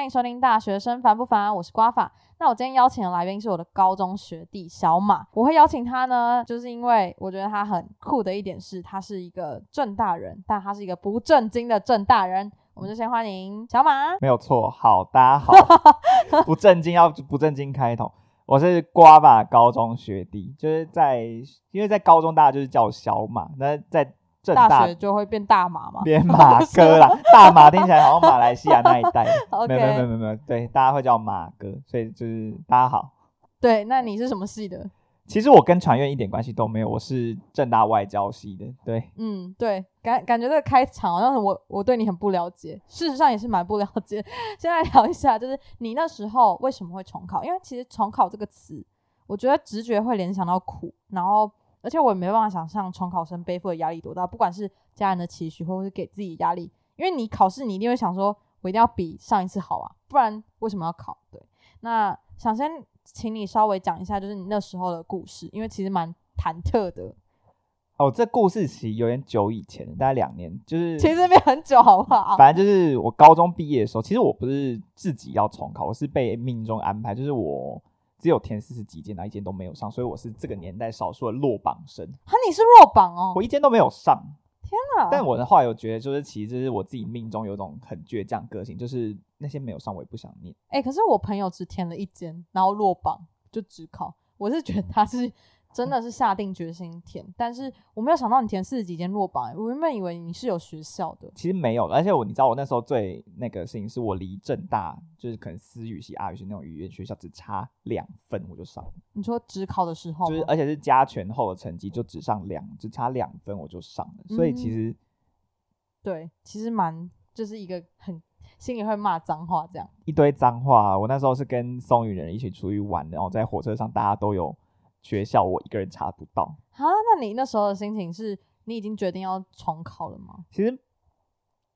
欢迎收听《大学生烦不烦》，我是瓜法。那我今天邀请的来宾是我的高中学弟小马。我会邀请他呢，就是因为我觉得他很酷的一点是，他是一个正大人，但他是一个不正经的正大人。我们就先欢迎小马。没有错，好，大家好，不正经要不正经开头。我是瓜吧高中学弟，就是在因为在高中大家就是叫我小马，那在正大就会变大马嘛？变马哥啦，大马听起来好像马来西亚那一带 没有没有没有没有，对，大家会叫马哥，所以就是大家好。对，那你是什么系的？其实我跟传院一点关系都没有，我是正大外交系的，对，嗯，对，感感觉这个开场好像是我我对你很不了解，事实上也是蛮不了解。现在聊一下，就是你那时候为什么会重考？因为其实重考这个词，我觉得直觉会联想到苦，然后而且我也没办法想象重考生背负的压力多大，不管是家人的期许，或者是给自己压力，因为你考试你一定会想说，我一定要比上一次好啊，不然为什么要考？对，那想先请你稍微讲一下，就是你那时候的故事，因为其实蛮忐忑的。哦，这故事其实有点久以前，大概两年，就是其实没有很久，好不好？反正就是我高中毕业的时候，其实我不是自己要重考，我是被命中安排，就是我只有填四十几间，哪一间都没有上，所以我是这个年代少数的落榜生，哈，你是落榜哦！我一间都没有上。天哪！但我的后来有觉得，就是其实就是我自己命中有种很倔强个性，就是那些没有上我也不想念。哎、可是我朋友只填了一间，然后落榜就只考。我是觉得他是真的是下定决心填，但是我没有想到你填四十几间落榜、欸。我原本以为你是有学校的，其实没有，而且我你知道我那时候最那个事情是我离正大就是可能私语系、阿语系那种语言学校只差两分我就上了，你说只考的时候，就是而且是加权后的成绩就只上两，只差两分我就上了，所以其嗯实对，其实蛮就是一个很心里会骂脏话这样。一堆脏话。我那时候是跟松雨人一起出去玩，然后在火车上大家都有学校，我一个人查不到。啊，那你那时候的心情是你已经决定要重考了吗？其实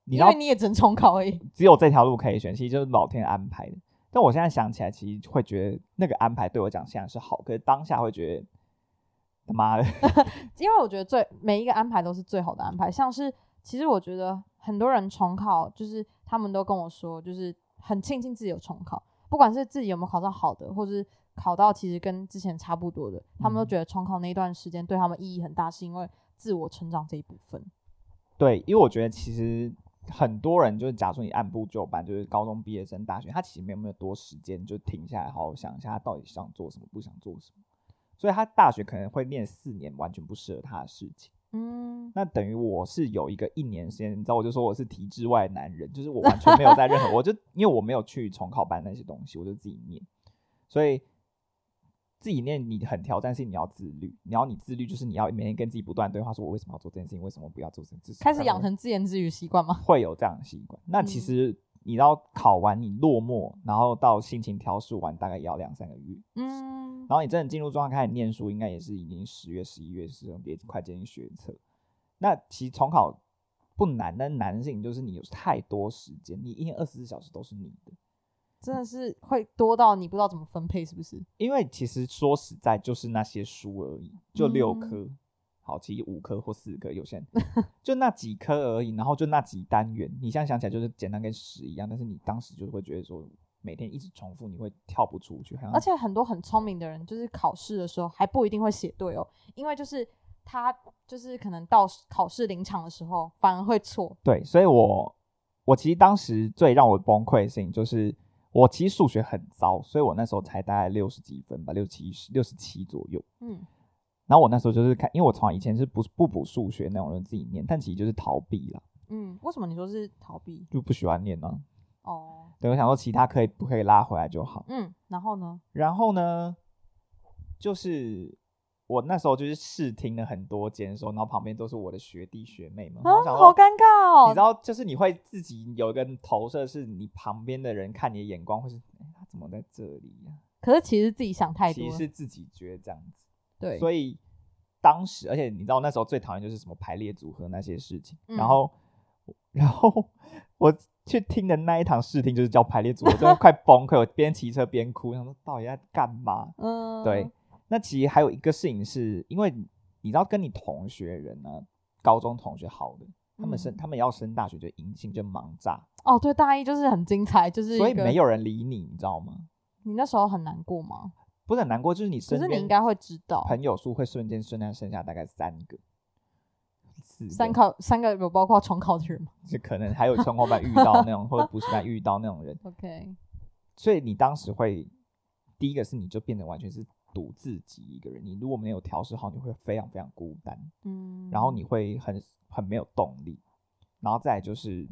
你因为，你也只能重考而已。只有这条路可以选，其实就是老天安排的。但我现在想起来，其实会觉得那个安排对我讲现在是好，可是当下会觉得他妈的，因为我觉得最每一个安排都是最好的安排。像是其实我觉得很多人重考，就是他们都跟我说，就是很庆幸自己有重考，不管是自己有没有考上好的，或者是考到其实跟之前差不多的，他们都嗯觉得重考那一段时间对他们意义很大，是因为自我成长这一部分。对，因为我觉得其实很多人就是，假如说你按部就班，就是高中毕业生、大学，他其实没有没有多时间就停下来好好想一下，他到底想做什么，不想做什么。所以他大学可能会念四年，完全不适合他的事情。嗯，那等于我是有一个一年时间，你知道，我就说我是体制外男人，就是我完全没有在任何，我就因为我没有去重考班那些东西，我就自己念，所以自己念你很挑战性，你要自律，你要你自律，就是你要每天跟自己不断对话，说我为什么要做这件事情，为什么不要做这件事情，开始养成自言自语习惯吗？会有这样的习惯。那其嗯实你要考完，你落寞，然后到心情调试完，大概也要两三个月。嗯，然后你真的进入状态开始念书，应该也是已经十月、十一月的时候，也快接近学测。那其实重考不难，但难的事情就是你有太多时间，你一天二十四小时都是你的。真的是会多到你不知道怎么分配，是不是？因为其实说实在，就是那些书而已，就六嗯科。好，其实五科或四科，有些人就那几科而已，然后就那几单元。你现在想起来就是简单跟屎一样，但是你当时就会觉得说，每天一直重复，你会跳不出去。而且很多很聪明的人，就是考试的时候还不一定会写对哦，因为就是他就是可能到考试临场的时候反而会错。对，所以我我其实当时最让我崩溃的事情就是，我其实数学很糟，所以我那时候才大概六十几分吧，六七十六十七左右。嗯，然后我那时候就是看，因为我从以前是不不补数学那种人，自己念，但其实就是逃避了，嗯，为什么你说是逃避？就不喜欢念呢、哦，对，我想说其他可以不可以拉回来就好。嗯，然后呢？然后呢，就是我那时候就是试听了很多间的时候，然后旁边都是我的学弟学妹们，好尴尬哦。你知道，就是你会自己有一个投射，是你旁边的人看你的眼光会是，哎、他怎么在这里呀、可是其实自己想太多。其实是自己觉得这样子，对，所以当时，而且你知道那时候最讨厌就是什么排列组合那些事情，嗯然后，然后我去听的那一堂试听就是叫排列组合，真的快崩溃，我边骑车边哭，想说到底在干嘛？嗯，对，那其实还有一个事情是，因为你知道跟你同学人呢、高中同学好的，他们升、嗯他们要升大学就迎新就忙炸，哦，对，大一就是很精彩，就是所以没有人理你，你知道吗？你那时候很难过吗？不是很难过，就是你可身边是你应该会知道，朋友数会瞬间瞬间剩下大概三个、三个，考三个有包括重考的人吗 就可能还有生活班遇到那种或者补习班遇到那种人？OK，所以你当时会第一个是你就变得完全是独自己一个人，你如果没有调试好，你会非常非常孤单，嗯，然后你会很很没有动力，然后再就是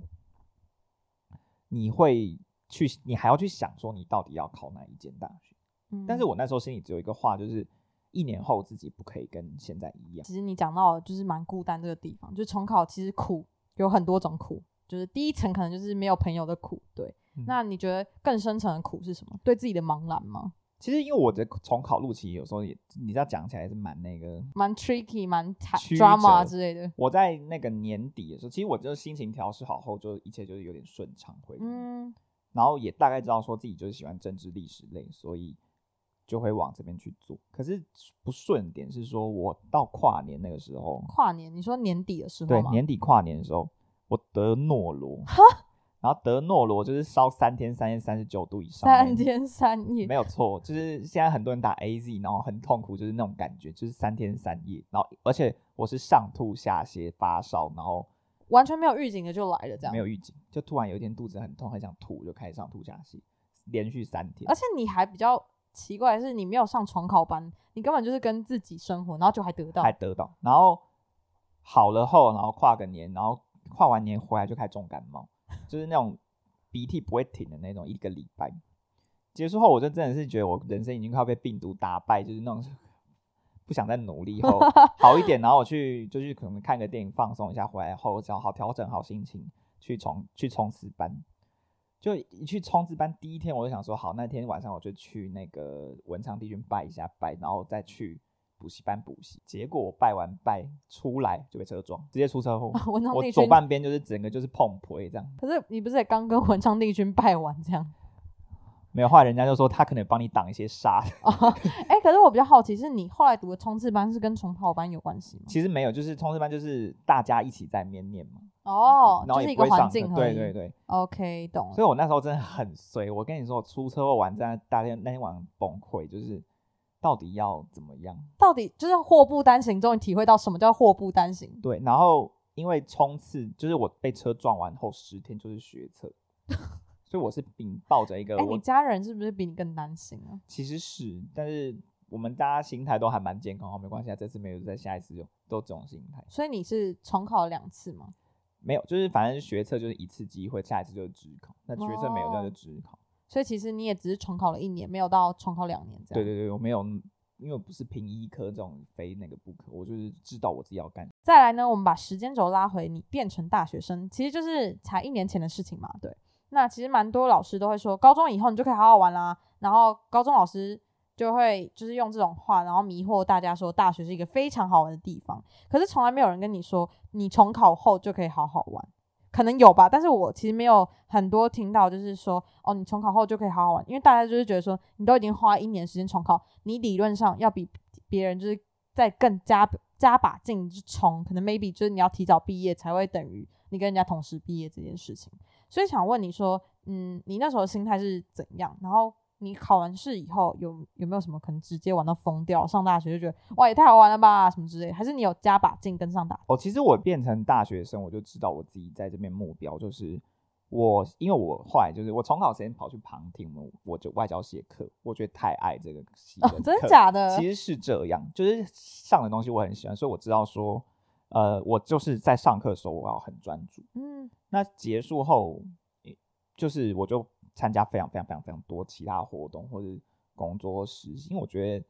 你会去，你还要去想说你到底要考哪一间大学。嗯，但是我那时候心里只有一个话，就是一年后自己不可以跟现在一样。其实你讲到就是蛮孤单这个地方，就重考其实苦有很多种苦，就是第一层可能就是没有朋友的苦，对。嗯那你觉得更深层的苦是什么？对自己的茫然吗？其实因为我的重考路其实有时候也，你知道讲起来是蛮那个。蛮 tricky，蛮曲 drama 折之类的。我在那个年底的时候，其实我就心情调试好后，就一切就是有点顺畅回。嗯，然后也大概知道说自己就是喜欢政治历史类，所以就会往这边去做。可是不顺点是说，我到跨年那个时候，跨年，你说年底的时候？对年底跨年的时候，我得诺罗，然后德诺罗就是烧三天三夜三十九度以上三，天三夜没，有错，就是现在很多人打 A Z，然后很痛苦，就是那种感觉，就是三天三夜，然后而且我是上吐下泻发烧，然后完全没有预警的就来了，这样没。有预警，就突然有一天肚子很痛，很想吐，就开始上吐下泻，连续三天而。且你还比较奇怪的是，你没有上重考班，你根本就是跟自己生活，然后就还得到还。得到，然后好了后，然后跨个年，然后跨完年回来就开始重感冒，就是那种鼻涕不会停的那种，一个礼拜结束后，我就真的是觉得我人生已经快要被病毒打败，就是那种不想再努力后 好一点，然后我去就去可能看个电影放松一下，回来后只要好调整好心情去冲去冲刺班。就一去冲刺班第一天，我就想说，好，那天晚上我就去那个文昌帝君拜一下拜，然后再去补习班补习。结果我拜完拜出来就被车撞，直接出车祸。文昌我左半边就是整个就是碰腿这样，可是你不是也刚跟文昌帝君拜完这样？没有。后来人家就说他可能帮你挡一些煞，哦，哎、可是我比较好奇，是你后来读的冲刺班是跟重跑班有关系吗？其实没有，就是冲刺班就是大家一起在面念嘛，哦，然后就是一个环也不会上。对对对，OK，懂了。所以我那时候真的很衰。我跟你说，我出车祸完，在大天那天晚上崩溃，就是到底要怎么样？到底就是祸不单行，终于体会到什么叫祸不单行。对，然后因为冲刺，就是我被车撞完后十天就是学测，所以我是秉抱着一个哎、我你家人是不是比你更担心啊？其实是，但是我们大家心态都还蛮健康，哦，没关系啊，这次没有，再下一次就都这种心态。所以你是重考了两次吗？没有，就是反正学测就是一次机会，下一次就是职考。那学测没有，那哦就职考。所以其实你也只是重考了一年，没有到重考两年这样。对对对，我没有，因为我不是凭医科这种非那个不可，我就是知道我自己要干。再来呢，我们把时间轴拉回，你变成大学生，其实就是才一年前的事情嘛。对，那其实蛮多老师都会说，高中以后你就可以好好玩啦。然后高中老师就会就是用这种话，然后迷惑大家说大学是一个非常好玩的地方。可是从来没有人跟你说，你重考后就可以好好玩。可能有吧，但是我其实没有很多听到，就是说，哦，你重考后就可以好好玩，因为大家就是觉得说，你都已经花一年时间重考，你理论上要比别人就是再更加加把劲去冲，可能 maybe 就是你要提早毕业才会等于你跟人家同时毕业这件事情。所以想问你说，嗯，你那时候心态是怎样？然后你考完试以后有有没有什么可能直接玩到疯掉？上大学就觉得哇也太好玩了吧，什么之类？还是你有加把劲跟上大？哦，其实我变成大学生，我就知道我自己在这边目标就是我，因为我后来就是我重考时间跑去旁听我我就外交写课，我觉得太爱这个系哦，真的假的？其实是这样，就是上的东西我很喜欢，所以我知道说，呃，我就是在上课的时候我要很专注。嗯，那结束后，就是我就参加非常非常非常非常多其他活动或者工作或实习，因为我觉得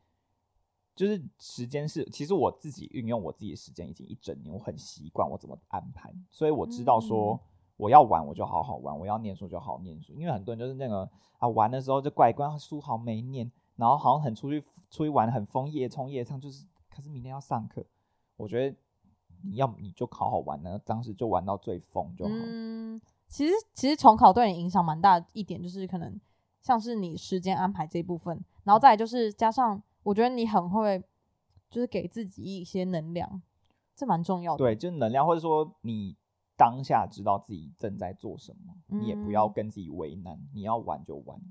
就是时间是，其实我自己运用我自己的时间已经一整年，我很习惯我怎么安排，所以我知道说。嗯我要玩我就好好玩，我要念书就好好念书，因为很多人就是那个啊玩的时候就怪怪，啊书好没念，然后好像很出去出去玩很疯夜冲夜唱，就是可是明天要上课，我觉得你要你就好好玩呢，当时就玩到最疯就好。嗯，其实其实重考对你影响蛮大的一点，就是可能像是你时间安排这一部分，然后再来就是加上，我觉得你很会，就是给自己一些能量，这蛮重要的。对，就是能量，或者说你当下知道自己正在做什么，你也不要嗯跟自己为难，你要玩就玩。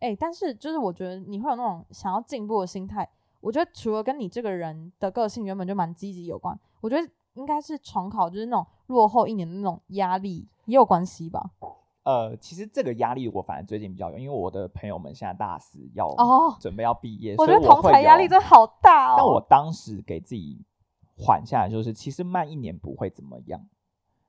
哎、但是就是我觉得你会有那种想要进步的心态，我觉得除了跟你这个人的个性原本就蛮积极有关，我觉得应该是重考就是那种落后一年的那种压力也有关系吧。呃，其实这个压力我反而最近比较有，因为我的朋友们现在大四要哦准备要毕业，我觉得同才压力真的好大哦。但我当时给自己缓下来，就是其实慢一年不会怎么样，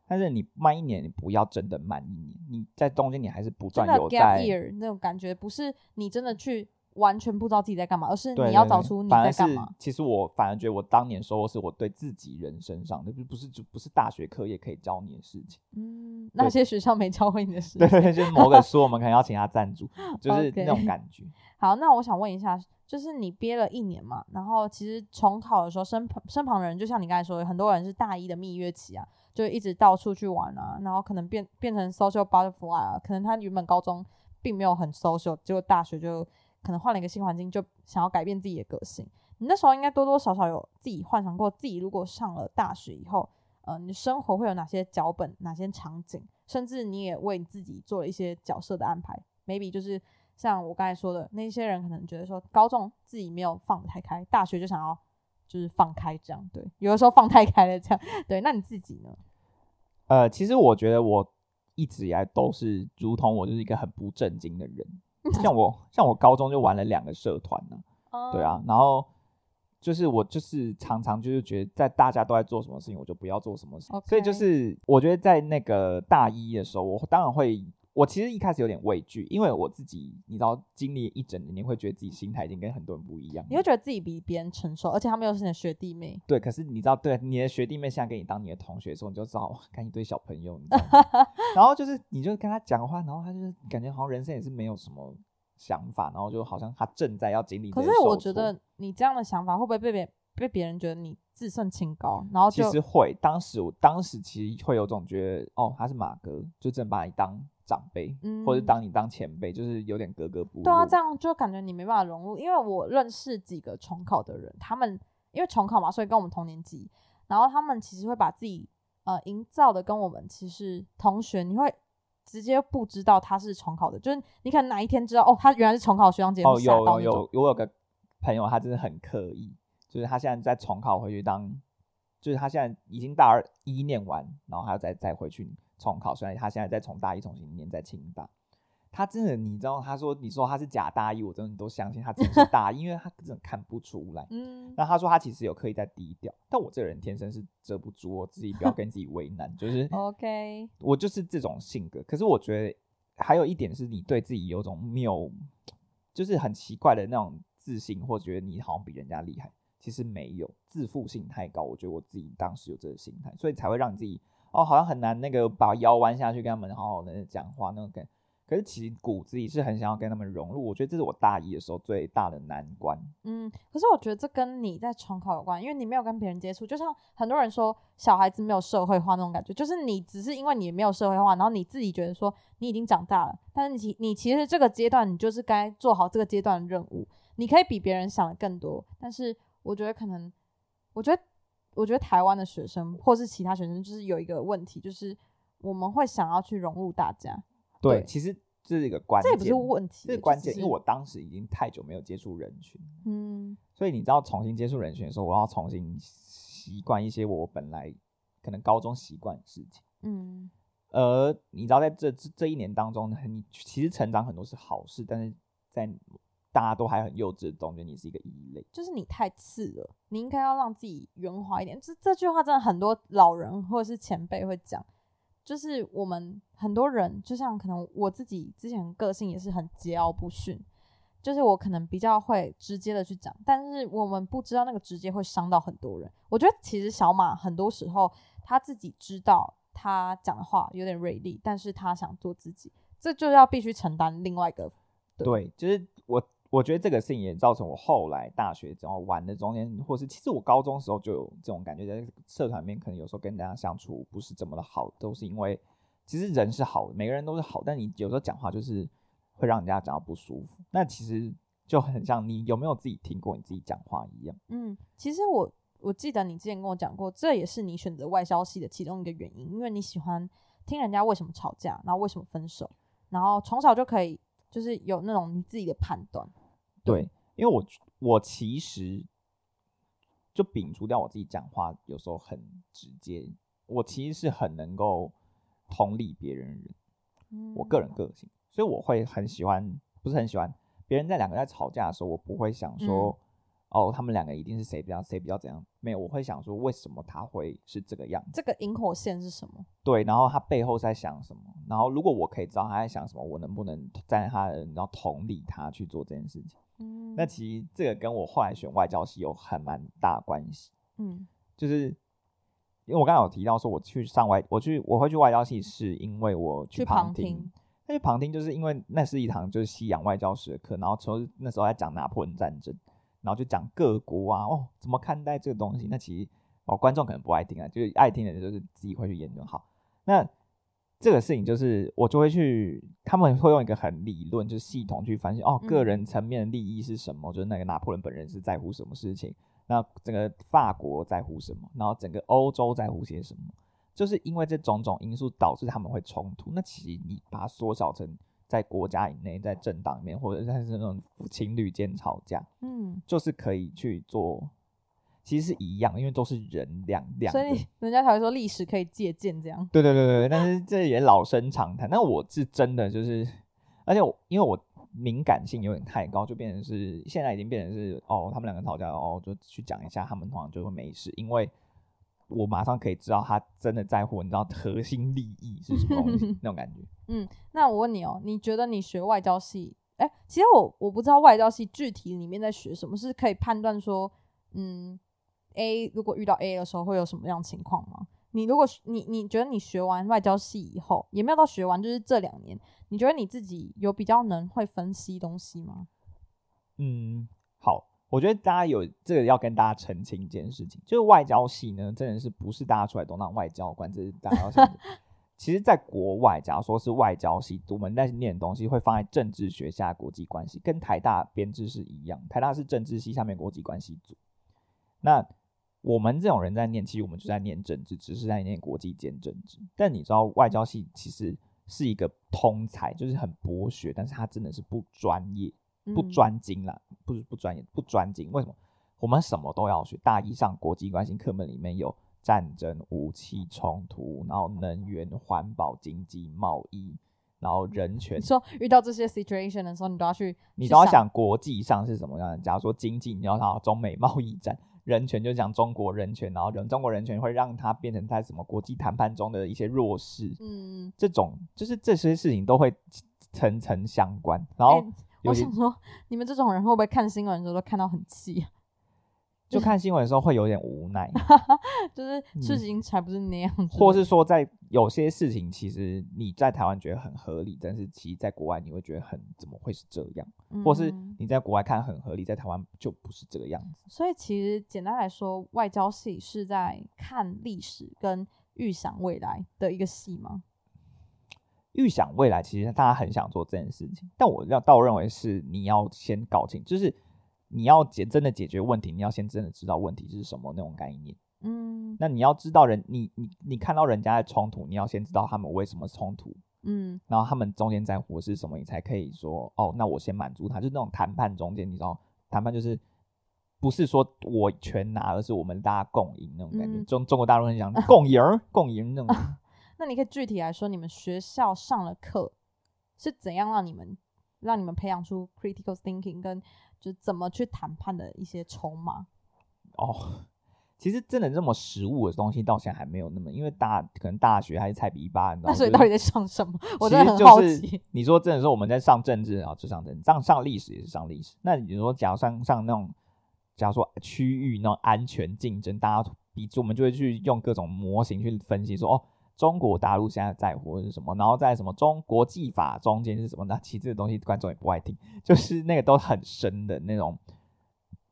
但是你慢一年，你不要真的慢一年，你在中间你还是不断有在。year 那种感觉，不是你真的去完全不知道自己在干嘛，而是你要找出你在干嘛。其实我反而觉得我当年收获是我对自己人生上的，就不是就不是大学课业可以教你的事情。嗯，那些学校没教会你的事对。对对，就是某个书我们可能要请他赞助，就是那种感觉。好，那我想问一下，就是你憋了一年嘛，然后其实重考的时候，身旁身旁的人，就像你刚才说的，很多人是大一的蜜月期啊，就一直到处去玩啊，然后可能变变成 social butterfly 啊，可能他原本高中并没有很 social，结果大学就可能换了一个新环境，就想要改变自己的个性。你那时候应该多多少少有自己幻想过，自己如果上了大学以后，呃，你生活会有哪些脚本、哪些场景，甚至你也为你自己做了一些角色的安排，maybe 就是像我刚才说的，那些人可能觉得说，高中自己没有放得太开，大学就想要就是放开这样，对，有的时候放太开了这样，对，那你自己呢？呃，其实我觉得我一直以来都是如同我就是一个很不正经的人，像我像我高中就玩了两个社团呢、对啊，然后就是我就是常常就是觉得在大家都在做什么事情，我就不要做什么事情所以就是我觉得在那个大一的时候，我当然会。我其实一开始有点畏惧，因为我自己，你知道，经历一整年，你会觉得自己心态已经跟很多人不一样。你会觉得自己比别人成熟，而且他们又是你的学弟妹，对，可是你知道，对你的学弟妹现在给你当你的同学的时候，你就知道，哇，看一堆小朋友，你知道吗？然后就是，你就跟他讲话，然后他就是感觉好像人生也是没有什么想法，然后就好像他正在要经历。可是我觉得你这样的想法会不会被别被别人觉得你自视清高，然后其就实会，当时我当时其实会有种觉得，哦，他是马哥，就真的把你当长辈，或者嗯当你当前辈，就是有点格格不入。对啊，这样就感觉你没办法融入。因为我认识几个重考的人，他们因为重考嘛，所以跟我们同年级，然后他们其实会把自己呃营造的跟我们其实同学，你会直接不知道他是重考的，就是你可能哪一天知道哦，他原来是重考学长姐，哦，有有那种有，我有个朋友，他真的很刻意，就是他现在在重考回去当，就是他现在已经大二一念完，然后还要再再回去重考，虽然他现在再从大一重新念在清大。他真的，你知道，他说你说他是假大一，我真的都相信他真的是大一，因为他真的看不出来。嗯，那他说他其实有刻意在低调，但我这个人天生是遮不住，我自己不要跟自己为难，就是哦 OK，我就是这种性格。可是我觉得还有一点是你对自己有种谬，就是很奇怪的那种自信，或觉得你好像比人家厉害。其实没有，自负性太高。我觉得我自己当时有这个心态，所以才会让你自己哦，好像很难那个把腰弯下去跟他们好好的讲话那种感。可是其实骨子里是很想要跟他们融入。我觉得这是我大一的时候最大的难关。嗯，可是我觉得这跟你在重考有关，因为你没有跟别人接触，就像很多人说小孩子没有社会化那种感觉，就是你只是因为你没有社会化，然后你自己觉得说你已经长大了，但是你你其实这个阶段你就是该做好这个阶段的任务，你可以比别人想的更多，但是我觉得可能，我觉得我觉得台湾的学生或是其他学生就是有一个问题，就是我们会想要去融入大家，对，对其实这是一个关键，这也不是问题，这是关键，就是因为我当时已经太久没有接触人群，嗯所以你知道重新接触人群的时候，我要重新习惯一些我本来可能高中习惯的事情。嗯而你知道，在这这这一年当中呢，你其实成长很多是好事，但是在大家都还很幼稚总觉得，你是一个异类。就是你太次了，你应该要让自己圆滑一点。这这句话真的很多老人或者是前辈会讲，就是我们很多人，就像可能我自己之前个性也是很桀骜不驯，就是我可能比较会直接的去讲，但是我们不知道那个直接会伤到很多人。我觉得其实小马很多时候他自己知道他讲的话有点锐利，但是他想做自己，这就要必须承担另外一个对对，就是我我觉得这个事情也造成我后来大学之后玩的中间，或是其实我高中时候就有这种感觉，在社团里面可能有时候跟大家相处不是这么的好，都是因为其实人是好的，每个人都是好，但你有时候讲话就是会让人家讲到不舒服。那其实就很像你有没有自己听过你自己讲话一样。嗯，其实我我记得你之前跟我讲过，这也是你选择外交系的其中一个原因，因为你喜欢听人家为什么吵架，然后为什么分手，然后从小就可以就是有那种你自己的判断。对，因为我我其实就摒除掉我自己讲话有时候很直接，我其实是很能够同理别人的人。我个人个性，所以我会很喜欢，不是很喜欢别人在两个在吵架的时候，我不会想说，哦，他们两个一定是谁比较谁比较怎样，没有，我会想说为什么他会是这个样子，这个引火线是什么？对，然后他背后在想什么，然后如果我可以知道他在想什么，我能不能站在他的，然后同理他去做这件事情？嗯，那其实这个跟我后来选外交系有很蛮大关系，嗯，就是。因为我刚才有提到说，我去上外，我去我会去外交系，是因为我去旁听。那去旁听，就是因为那是一堂就是西洋外交史的课，然后从那时候在讲拿破仑战争，然后就讲各国啊，哦，怎么看待这个东西？那其实哦，观众可能不爱听啊，就是爱听的，就是自己会去研究。好，那这个事情就是我就会去，他们会用一个很理论，就是系统去反省哦，个人层面的利益是什么？就是那个拿破仑本人是在乎什么事情？那整个法国在乎什么？然后整个欧洲在乎些什么？就是因为这种种因素导致他们会冲突。那其实你把它缩小成在国家以内，在政党里面，或者是那种情侣间吵架，嗯，就是可以去做，其实是一样，因为都是人两两。所以人家才会说历史可以借鉴这样。对对对对，但是这也老生常谈。那我是真的就是，而且我因为我。敏感性有点太高，就变成是现在已经变成是哦，他们两个吵架哦，就去讲一下，他们通常就会没事，因为我马上可以知道他真的在乎，你知道核心利益是什么东西 那种感觉。嗯，那我问你哦，你觉得你学外交系，哎，其实我我不知道外交系具体里面在学什么，是可以判断说，嗯，A 如果遇到 A 的时候会有什么样情况吗？你如果你你觉得你学完外交系以后，也没有到学完，就是这两年，你觉得你自己有比较能会分析东西吗？嗯，好，我觉得大家有这个要跟大家澄清一件事情，就是外交系呢，真的是不是大家出来都当外交官，这是大家要想。其实，在国外，假如说是外交系，我们在念的东西会放在政治学下国际关系，跟台大编制是一样，台大是政治系下面国际关系组，那。我们这种人在念，其实我们就在念政治，只是在念国际间政治。但你知道，外交系其实是一个通才，就是很博学，但是他真的是不专业、不专精啦，不是不专业、不专精。为什么？我们什么都要学。大一上国际关系课本里面有战争、武器冲突，然后能源、环保、经济、贸易，然后人权。说遇到这些 situation 的时候，你都要去，你都要想国际上是什么样的。假如说经济，你要想中美贸易战。人权就讲中国人权，然后人中国人权会让他变成在什么国际谈判中的一些弱势，嗯，这种就是这些事情都会层层相关。然后我想说，你们这种人会不会看新闻的时候都看到很气？就看新闻的时候会有点无奈，就是事情才不是那样子，或是说在有些事情，其实你在台湾觉得很合理，但是其实在国外你会觉得很怎么会是这样，或是你在国外看很合理，在台湾就不是这个样子。所以其实简单来说，外交系是在看历史跟预想未来的一个戏吗？预想未来，其实大家很想做这件事情，但我要倒认为是你要先搞清，就是。你要解真的解决问题，你要先真的知道问题是什么那种概念。嗯，那你要知道人，你你你看到人家的冲突，你要先知道他们为什么冲突。嗯，然后他们中间在乎是什么，你才可以说哦，那我先满足他。就那种谈判中间，你知道，谈判就是不是说我全拿，而是我们大家共赢那种感觉。中中国大陆很讲共赢，共赢那种。那你可以具体来说，你们学校上了课是怎样让你们让你们培养出 critical thinking 跟就怎么去谈判的一些筹码哦，其实真的这么实物的东西，到现在还没有那么，因为大可能大学还是菜比一八，那所以到底在上什么？我真的很好奇。你说真的说我们在上政治啊，就上政治，上上历史也是上历史。那你说假如上上那种，假如说区域那种安全竞争，大家比我们就会去用各种模型去分析说哦。中国大陆现在在乎的是什么？然后在什么中国际法中间是什么？那其实这个东西观众也不爱听，就是那个都很深的那种，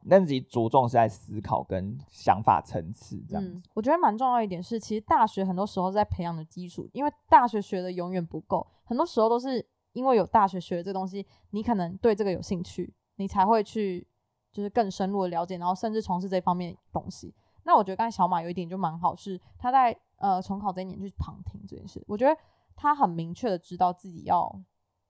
那自己着重是在思考跟想法层次这样子。我觉得蛮重要一点是，其实大学很多时候在培养的基础，因为大学学的永远不够，很多时候都是因为有大学学的这东西，你可能对这个有兴趣，你才会去就是更深入的了解，然后甚至从事这方面东西。那我觉得刚才小马有一点就蛮好，是他在呃重考这一年去旁听这件事，我觉得他很明确的知道自己要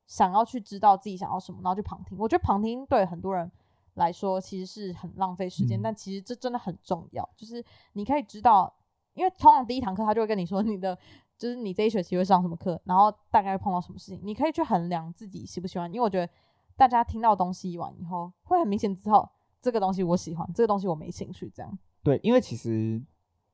想要去知道自己想要什么，然后去旁听。我觉得旁听对很多人来说其实是很浪费时间，嗯但其实这真的很重要，就是你可以知道，因为通常第一堂课他就会跟你说你的。就是你这一学期会上什么课，然后大概会碰到什么事情，你可以去衡量自己喜不喜欢。因为我觉得大家听到东西完以后，会很明显知道这个东西我喜欢，这个东西我没兴趣，这样。对，因为其实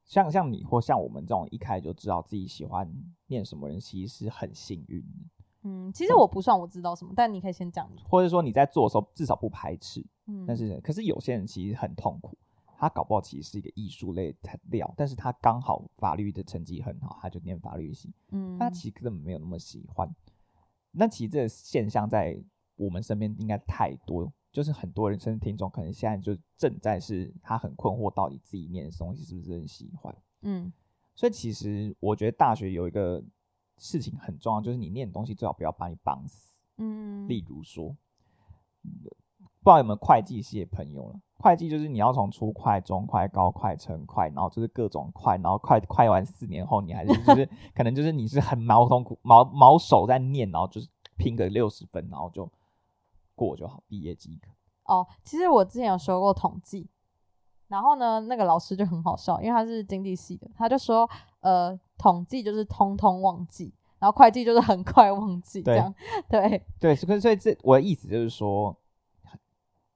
像像你或像我们这种一开始就知道自己喜欢念什么人，其实是很幸运的，嗯，其实我不算我知道什么，但你可以先讲。或者说你在做的时候至少不排斥。嗯，但是可是有些人其实很痛苦，他搞不好其实是一个艺术类的料，但是他刚好法律的成绩很好，他就念法律系，嗯，他其实根本没有那么喜欢。那其实这个现象在我们身边应该太多，就是很多人甚至听众可能现在就正在是他很困惑，到底自己念的东西是不是很喜欢。嗯所以其实我觉得大学有一个事情很重要，就是你念的东西最好不要把你绑死。嗯，例如说，不知道有没有会计系的朋友了？会计就是你要从初会、中会、高会、成会，然后就是各种会，然后快快完四年后，你还是就 是可能就是你是很毛痛苦、毛毛手在念，然后就是拼个六十分，然后就过就好，毕业即可。哦，其实我之前有修过统计，然后呢，那个老师就很好笑，因为他是经济系的，他就说，呃，统计就是通通忘记，然后会计就是很快忘记，这样，对，对，所以所以这我的意思就是说，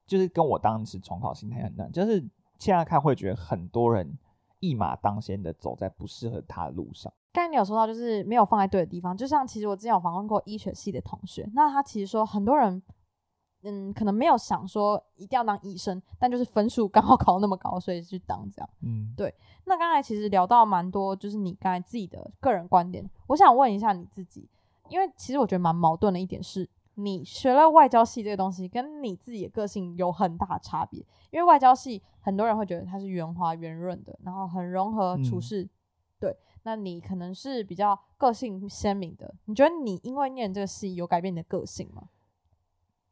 就是跟我当时重考心态很像，就是现在看会觉得很多人一马当先的走在不适合他的路上。刚才你有说到，就是没有放在对的地方，就像其实我之前有访问过医学系的同学，那他其实说很多人，嗯，可能没有想说一定要当医生，但就是分数刚好 考那么高，所以去当这样。嗯，对那刚才其实聊到蛮多，就是你刚才自己的个人观点，我想问一下你自己，因为其实我觉得蛮矛盾的一点是，你学了外交系这个东西，跟你自己的个性有很大的差别。因为外交系很多人会觉得它是圆滑圆润的，然后很融合处嗯事，对。那你可能是比较个性鲜明的，你觉得你因为念这个系有改变你的个性吗？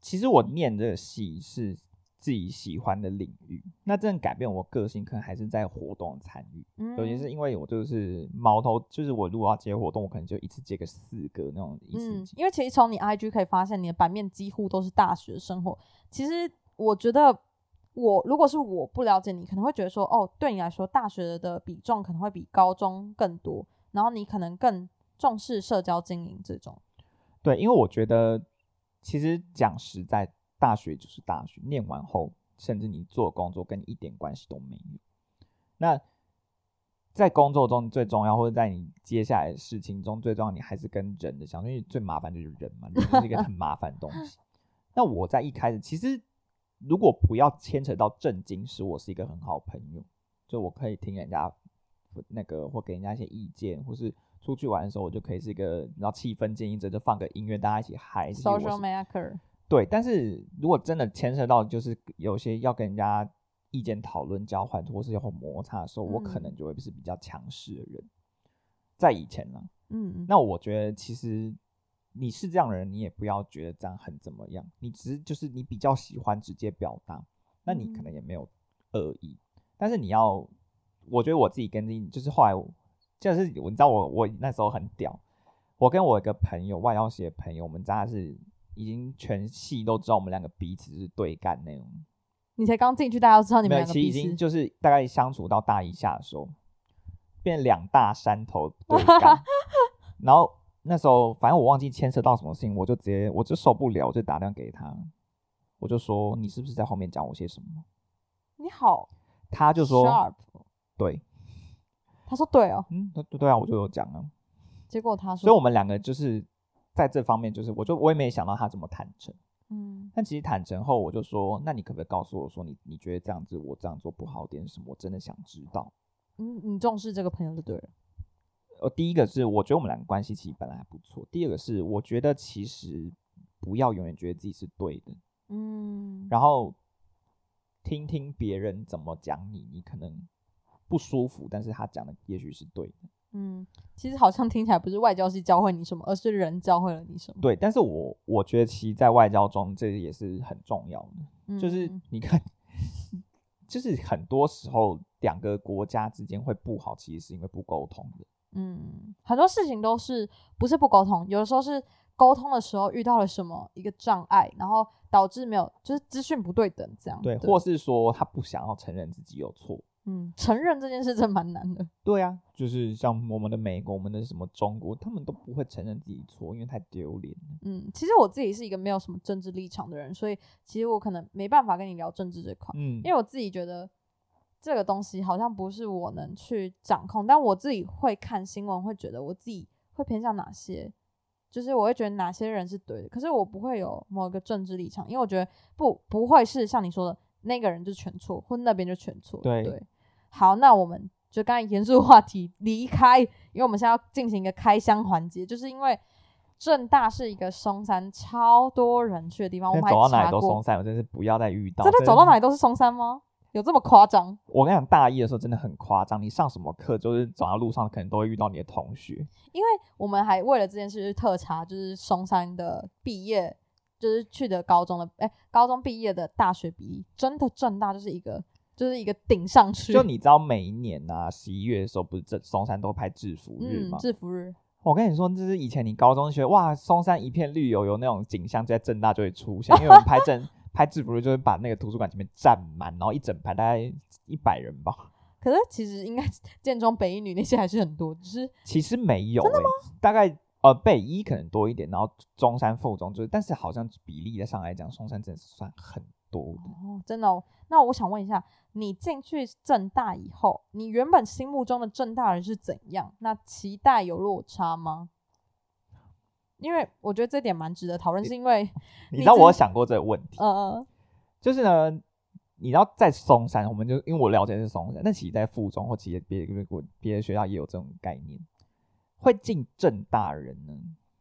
其实我念这个系是自己喜欢的领域，那真正改变我个性，可能还是在活动参与，嗯，尤其是因为我就是毛头，就是我如果要接活动，我可能就一次接个四个那种一次嗯。，因为其实从你 IG 可以发现，你的版面几乎都是大学生活。其实我觉得我，如果是我不了解你，可能会觉得说，哦，对你来说，大学的比重可能会比高中更多，然后你可能更重视社交经营这种。对，因为我觉得其实讲实在，大学就是大学，念完后，甚至你做工作跟你一点关系都没有。那在工作中最重要，或者在你接下来的事情中最重要，你还是跟人的相处，因为最麻烦就是人嘛，人是一个很麻烦的东西。那我在一开始，其实如果不要牵扯到正经事，我是一个很好的朋友，就我可以听人家那个或给人家一些意见，或是出去玩的时候，我就可以是一个然后气氛建议者，就放个音乐，大家一起嗨。Social maker，对，但是如果真的牵涉到就是有些要跟人家意见讨论、交换，或是有摩擦的时候，我可能嗯就会是比较强势的人。在以前呢，嗯，那我觉得其实你是这样的人，你也不要觉得这样很怎么样，你只是就是你比较喜欢直接表达，那你可能嗯也没有恶意，但是你要，我觉得我自己跟自己就是后来我就是你知道我我那时候很屌，我跟我一个朋友外交系的朋友，我们大家是已经全系都知道我们两个彼此是对干那种，你才刚进去，大家都知道你们没有，其实已两个彼此。经就是大概相处到大一下的时候，变两大山头对干，然后那时候反正我忘记牵涉到什么事情，我就直接我就受不了，我就打电话给他，我就说你是不是在后面讲我些什么？你好，他就说对，他说对哦，嗯，对对啊，我就有讲啊，结果他说，所以我们两个就是在这方面，就是我就我也没想到他这么坦诚。嗯但其实坦诚后，我就说，那你可不可以告诉我说你你觉得这样子我这样做不好点什么？我真的想知道。嗯，你重视这个朋友就对了。呃，第一个是我觉得我们两个关系其实本来还不错，第二个是我觉得其实不要永远觉得自己是对的，嗯，然后听听别人怎么讲你，你可能不舒服，但是他讲的也许是对的，嗯，其实好像听起来不是外交系教会你什么，而是人教会了你什么。对。但是我我觉得其实在外交中这也是很重要的，就是嗯你看，就是很多时候两个国家之间会不好，其实是因为不沟通的。嗯，很多事情都是不是不沟通，有的时候是沟通的时候遇到了什么一个障碍，然后导致没有就是资讯不对等这样。对，或是说他不想要承认自己有错。嗯，承认这件事真蛮难的。对啊，就是像我们的美国，我们的什么中国，他们都不会承认自己错，因为太丢脸了。嗯，其实我自己是一个没有什么政治立场的人，所以其实我可能没办法跟你聊政治这块。嗯，因为我自己觉得这个东西好像不是我能去掌控，但我自己会看新闻，会觉得我自己会偏向哪些，就是我会觉得哪些人是对的，可是我不会有某一个政治立场，因为我觉得不不会是像你说的。那个人就全错，或那边就全错。对，好，那我们就刚才严肃话题离开，因为我们现在要进行一个开箱环节，就是因为正大是一个松山超多人去的地方，我们走到哪里都松山，我真是不要再遇到。真的走到哪里都是松山吗？有这么夸张？我跟你讲，大一的时候真的很夸张，你上什么课，就是走到路上可能都会遇到你的同学。因为我们还为了这件事去特查，就是松山的毕业。就是去的高中的，哎，高中毕业的大学比例，真的正大就是一个，就是一个顶上去。就你知道，每一年啊，十一月的时候，不是这松山都拍制服日吗？制服日。我跟你说，就是以前你高中学，哇，松山一片绿油油那种景象，在正大就会出现，因为我们拍正 拍制服日，就会把那个图书馆前面占满，然后一整排大概一百人吧。可是其实应该建中、北一女那些还是很多，只是其实没有，真的吗？大概。呃，北一可能多一点，然后中山附中就是，但是好像比例的上来讲，松山真的是算很多的。哦，真的哦。那我想问一下，你进去正大以后，你原本心目中的正大人是怎样？那期待有落差吗？因为我觉得这点蛮值得讨论，是因为 你知道我有想过这个问题。嗯嗯。就是呢，你知道在松山，我们就因为我了解是松山，但其实在附中或其实别别别的学校也有这种概念。会进正大人呢，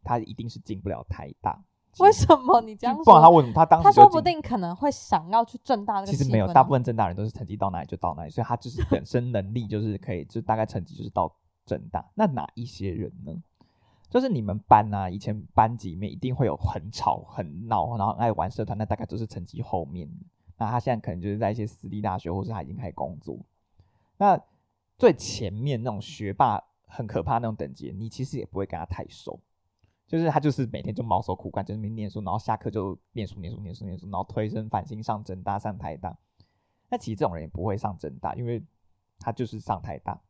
他一定是进不了台大。为什么你这样说？不管他为什么，他当时他说不定可能会想要去正大。其实没有，大部分正大人都是成绩到哪里就到哪里，所以他就是本身能力就是可以，就大概成绩就是到正大。那哪一些人呢？就是你们班啊，以前班级里面一定会有很吵、很闹，然后爱玩社团，那大概都是成绩后面。那他现在可能就是在一些私立大学，或是他已经开始工作。那最前面那种学霸。很可怕那种等级，你其实也不会跟他太熟，就是他就是每天就毛手苦干，在那边念书，然后下课就念书念书念书念书，然后推身反心上正大上台大。那其实这种人也不会上正大，因为他就是上台大。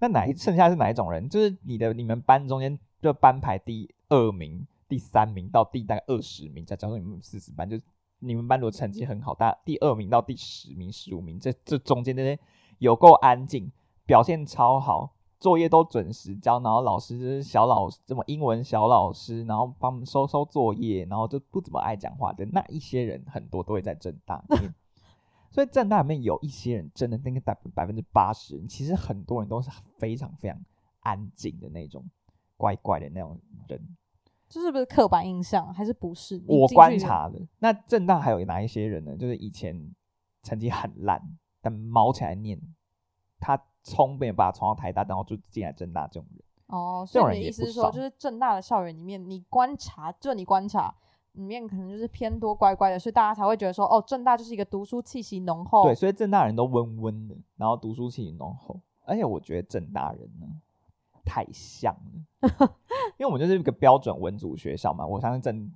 那哪一剩下是哪一种人？就是你的你们班中间就班排第二名、第三名到第大概二十名，再加上你们四十班，就你们班如果成绩很好，大第二名到第十名、十五名，这这中间这些有够安静，表现超好。作业都准时交，然后老师就是小老师，这么英文小老师，然后帮我们收收作业，然后就不怎么爱讲话的那一些人，很多都会在正大里面。所以正大里面有一些人，真的那个百百分之八十，其实很多人都是非常非常安静的那种，乖乖的那种人。这是不是刻板印象，还是不是？我观察的。那正大还有哪一些人呢？就是以前成绩很烂，但毛起来念，他。冲没有办法冲到台大，然后就进来正大这种人哦。所以你的意思是说，就是正大的校园里面，你观察，就你观察里面可能就是偏多乖乖的，所以大家才会觉得说，哦，正大就是一个读书气息浓厚。对，所以正大人都温温的，然后读书气息浓厚。而且我觉得正大人呢太像了，因为我们就是一个标准文组学校嘛。我相信正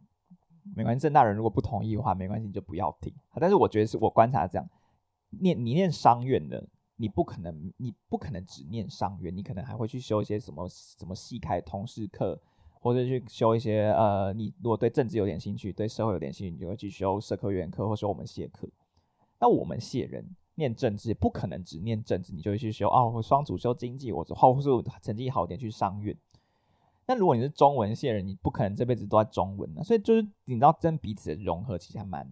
没关系，正大人如果不同意的话，没关系，你就不要听。但是我觉得是我观察这样，念你念商院的。你不可能，你不可能只念商院，你可能还会去修一些什么什么系开通识课，或者去修一些呃，你如果对政治有点兴趣，对社会有点兴趣，你就会去修社科院课或修我们系课。那我们系人念政治，不可能只念政治，你就会去修哦，双主修经济，我或或是成绩好点去商院。那如果你是中文系人，你不可能这辈子都在中文的，所以就是你知道，真彼此融合其实还蛮。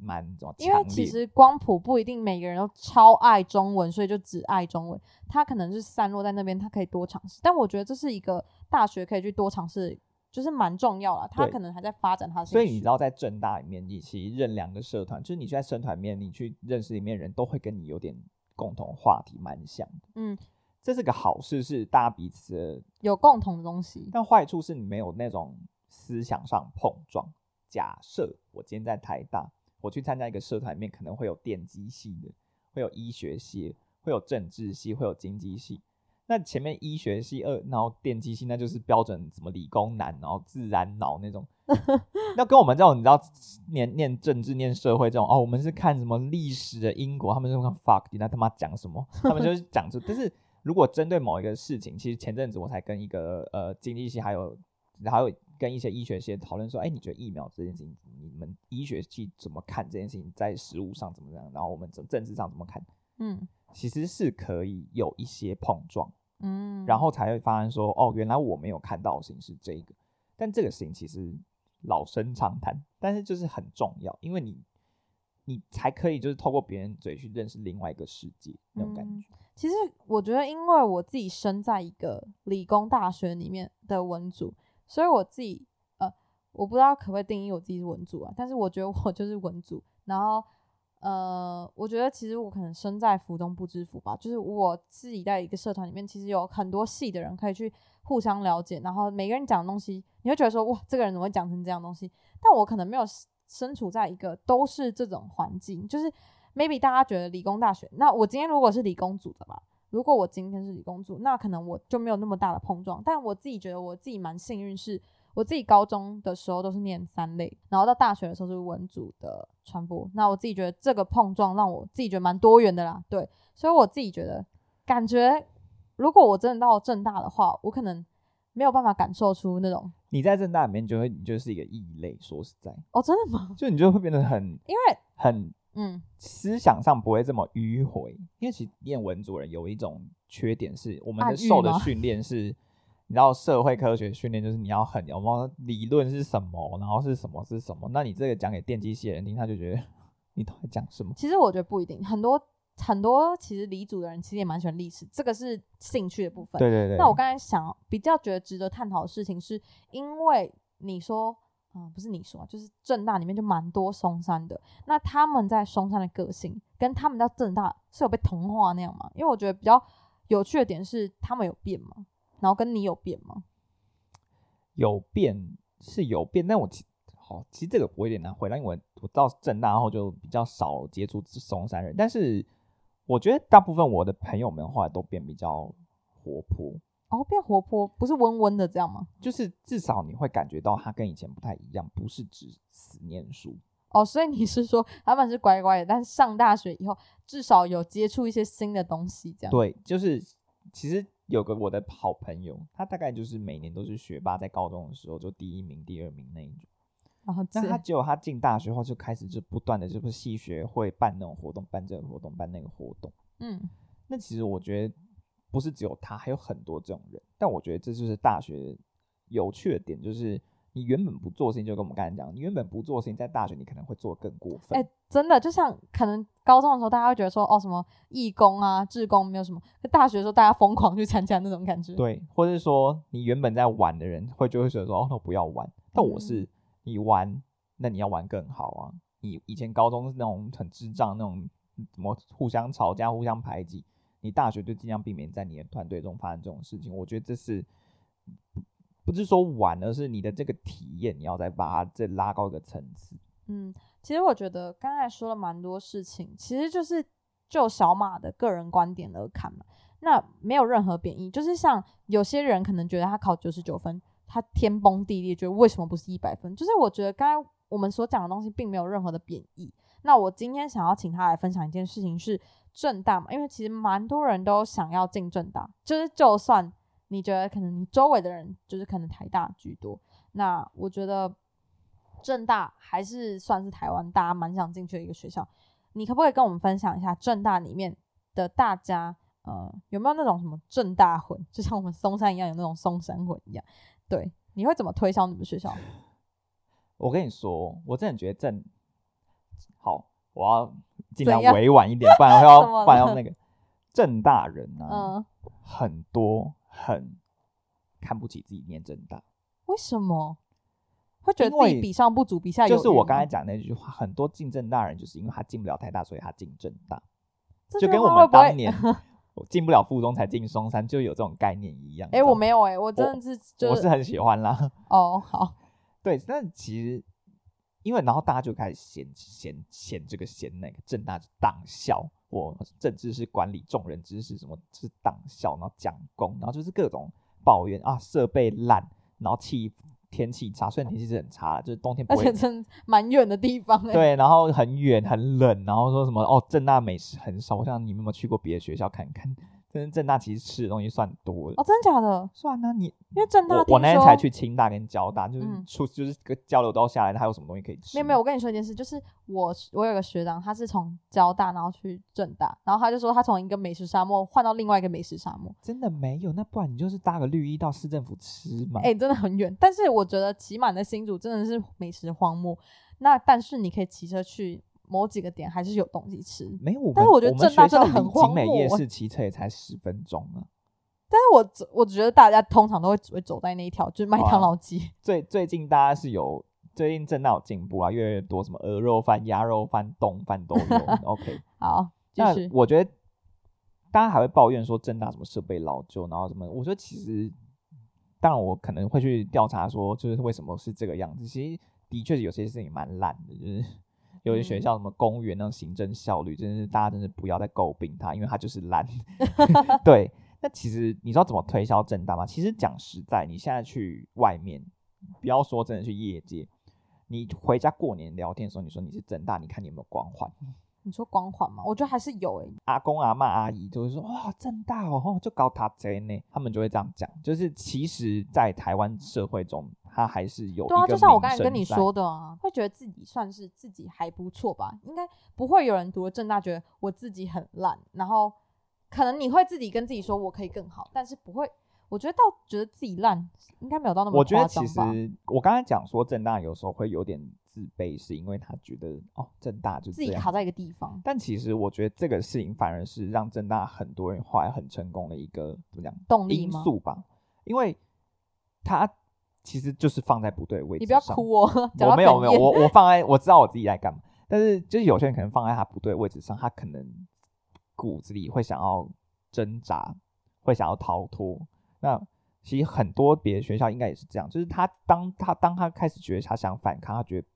蛮因为其实光谱不一定每个人都超爱中文，所以就只爱中文。他可能是散落在那边，他可以多尝试。但我觉得这是一个大学可以去多尝试，就是蛮重要了。他可能还在发展他。所以你知道，在正大里面，你其实认两个社团，就是你在社团里面，你去认识里面人都会跟你有点共同话题，蛮像的。嗯，这是个好事，是大家彼此有共同的东西。但坏处是你没有那种思想上碰撞。假设我今天在台大。我去参加一个社团里面可能会有电机系的，会有医学系，会有政治系，会有经济系。那前面医学系二，然后电机系，那就是标准什么理工男，然后自然脑那种。那跟我们这种你知道念念政治、念社会这种哦，我们是看什么历史的因果，他们就看 fuck，你那他妈讲什么？他们就 是讲这。但是如果针对某一个事情，其实前阵子我才跟一个呃经济系还有还有跟一些医学系讨论说，哎，你觉得疫苗这件事情，你们医学系怎么看这件事情？在实物上怎么样？然后我们政政治上怎么看？嗯，其实是可以有一些碰撞。嗯，然后才会发现说，哦，原来我没有看到的事情是这个，但这个事情其实老生常谈，但是就是很重要，因为你你才可以就是透过别人嘴去认识另外一个世界那种感觉。其实我觉得，因为我自己生在一个理工大学里面的文组，所以我自己呃，我不知道可不可以定义我自己是文组啊，但是我觉得我就是文组，然后。呃，我觉得其实我可能身在福中不知福吧，就是我自己在一个社团里面，其实有很多系的人可以去互相了解，然后每个人讲的东西，你会觉得说哇，这个人怎么会讲成这样东西？但我可能没有身处在一个都是这种环境，就是 maybe 大家觉得理工大学，那我今天如果是理工组的吧，如果我今天是理工组，那可能我就没有那么大的碰撞，但我自己觉得我自己蛮幸运是。我自己高中的时候都是念三类，然后到大学的时候是文组的传播。那我自己觉得这个碰撞让我自己觉得蛮多元的啦，对。所以我自己觉得，感觉如果我真的到正大的话，我可能没有办法感受出那种。你在正大里面就会，你就是一个异类。说实在，哦，真的吗？就你就会变得很，因为很嗯，思想上不会这么迂回。因为其实念文组人有一种缺点是，我们的受的 训练是。你知道社会科学训练就是你要很有没理论是什么，然后是什么是什么？那你这个讲给电机系的人听，他就觉得你都在讲什么？其实我觉得不一定，很多很多其实理组的人其实也蛮喜欢历史，这个是兴趣的部分。对对对。那我刚才想比较觉得值得探讨的事情，是因为你说，嗯，不是你说，就是正大里面就蛮多松山的，那他们在松山的个性跟他们在正大是有被同化那样吗？因为我觉得比较有趣的点是他们有变吗？然后跟你有变吗？有变是有变，但我其好其实这个我有点难回答，因为我到正大后就比较少接触松山人，但是我觉得大部分我的朋友们后来都变比较活泼哦，变活泼不是温温的这样吗？就是至少你会感觉到他跟以前不太一样，不是只死念书哦，所以你是说他们是乖乖的，但是上大学以后至少有接触一些新的东西，这样对，就是其实。有个我的好朋友，他大概就是每年都是学霸，在高中的时候就第一名、第二名那一种。然后，那他结果他进大学后就开始就不断的就是系学会办那种活动，办这个活动，办那个活动。嗯，那其实我觉得不是只有他，还有很多这种人。但我觉得这就是大学有趣的点，就是。你原本不做事情，就跟我们刚才讲，你原本不做事情，在大学你可能会做更过分。哎，真的，就像可能高中的时候，大家会觉得说，哦，什么义工啊、志工没有什么；在大学的时候，大家疯狂去参加那种感觉。对，或者是说，你原本在玩的人，会就会觉得说，哦，那不要玩。但我是你玩，那你要玩更好啊。你以前高中是那种很智障那种，怎么互相吵架、互相排挤，你大学就尽量避免在你的团队中发生这种事情。我觉得这是。不是说玩，而是你的这个体验，你要再把它再拉高一个层次。嗯，其实我觉得刚才说了蛮多事情，其实就是就小马的个人观点而看嘛，那没有任何贬义。就是像有些人可能觉得他考九十九分，他天崩地裂，觉得为什么不是一百分？就是我觉得刚才我们所讲的东西并没有任何的贬义。那我今天想要请他来分享一件事情是正大嘛，因为其实蛮多人都想要进正大，就是就算。你觉得可能你周围的人就是可能台大居多，那我觉得正大还是算是台湾大家蛮想进去的一个学校。你可不可以跟我们分享一下正大里面的大家，呃，有没有那种什么正大魂，就像我们松山一样有那种松山魂一样？对，你会怎么推销你们学校？我跟你说，我真的觉得正好，我要尽量委婉一点，不然会要 不然要那个正大人啊，很多。很看不起自己念正大，为什么？会觉得自己比上不足，比下有就是我刚才讲那句话，很多进正大人就是因为他进不了太大，所以他进正大，就跟我们当年 进不了附中才进松山，就有这种概念一样。哎，我没有哎，我真的是我是很喜欢啦。哦，好，对，但其实因为然后大家就开始嫌嫌嫌这个嫌那个正大党校，我政治是管理众人之事，什么是党校，然后讲功，然后就是各种抱怨啊，设备烂，然后气天气差，虽然天气是很差，就是冬天不而且会。真蛮远的地方哎、对，然后很远很冷，然后说什么哦，正大美食很少。我想你们有没有去过别的学校看看？真的正大其实吃的东西算多的。哦，真的假的？算啊，你因为正大我我那天才去清大跟交大，就是嗯出、就是个交流道下来，还有什么东西可以吃？没有没有，我跟你说一件事，就是我我有个学长，他是从交大然后去正大，然后他就说他从一个美食沙漠换到另外一个美食沙漠，真的没有，那不然你就是搭个绿衣到市政府吃嘛。哎、真的很远。但是我觉得起码你的新竹真的是美食荒漠，那但是你可以骑车去某几个点，还是有东西吃。没有，我但是我觉得正大真的很荒离景美漠欸夜市骑车也才十分钟啊。但是我只我觉得大家通常都会只会走在那一条，就是麦当劳街。最最近大家是有最近正大有进步啊，越来越多什么鹅肉饭、鸭肉饭、冻饭都有。OK，好，继那。我觉得大家还会抱怨说正大什么设备老旧，然后什么，我觉得其实当然我可能会去调查说，就是为什么是这个样子。其实的确有些事情蛮烂的，就是有些学嗯校什么公务员那种行政效率，真是大家真是不要再诟病他，因为他就是烂。对，那其实你知道怎么推销正大吗？其实讲实在，你现在去外面，不要说真的去业界，你回家过年聊天的时候，你说你是正大，你看你有没有光环？你说光环吗？我觉得还是有诶、阿公阿妈阿姨就会说哇正大哦，哦 就搞他贼呢，他们就会这样讲。就是其实，在台湾社会中，他还是有对啊，就像我名刚才跟你说的啊，会觉得自己算是自己还不错吧，应该不会有人读了正大觉得我自己很烂，然后可能你会自己跟自己说我可以更好，但是不会，我觉得到觉得自己烂，应该没有到那么我觉得。其实我刚才讲说正大有时候会有点自卑，是因为他觉得哦正大就自己卡在一个地方，但其实我觉得这个事情反而是让正大很多人后来很成功的一个怎么讲动力因？素吧，因为他其实就是放在不对的位置你不要哭哦，我没有没有，我我放在我知道我自己在干嘛，但是就是有些人可能放在他不对的位置上，他可能骨子里会想要挣扎，会想要逃脱。那其实很多别的学校应该也是这样，就是他当他当他开始觉得他想反抗，他觉得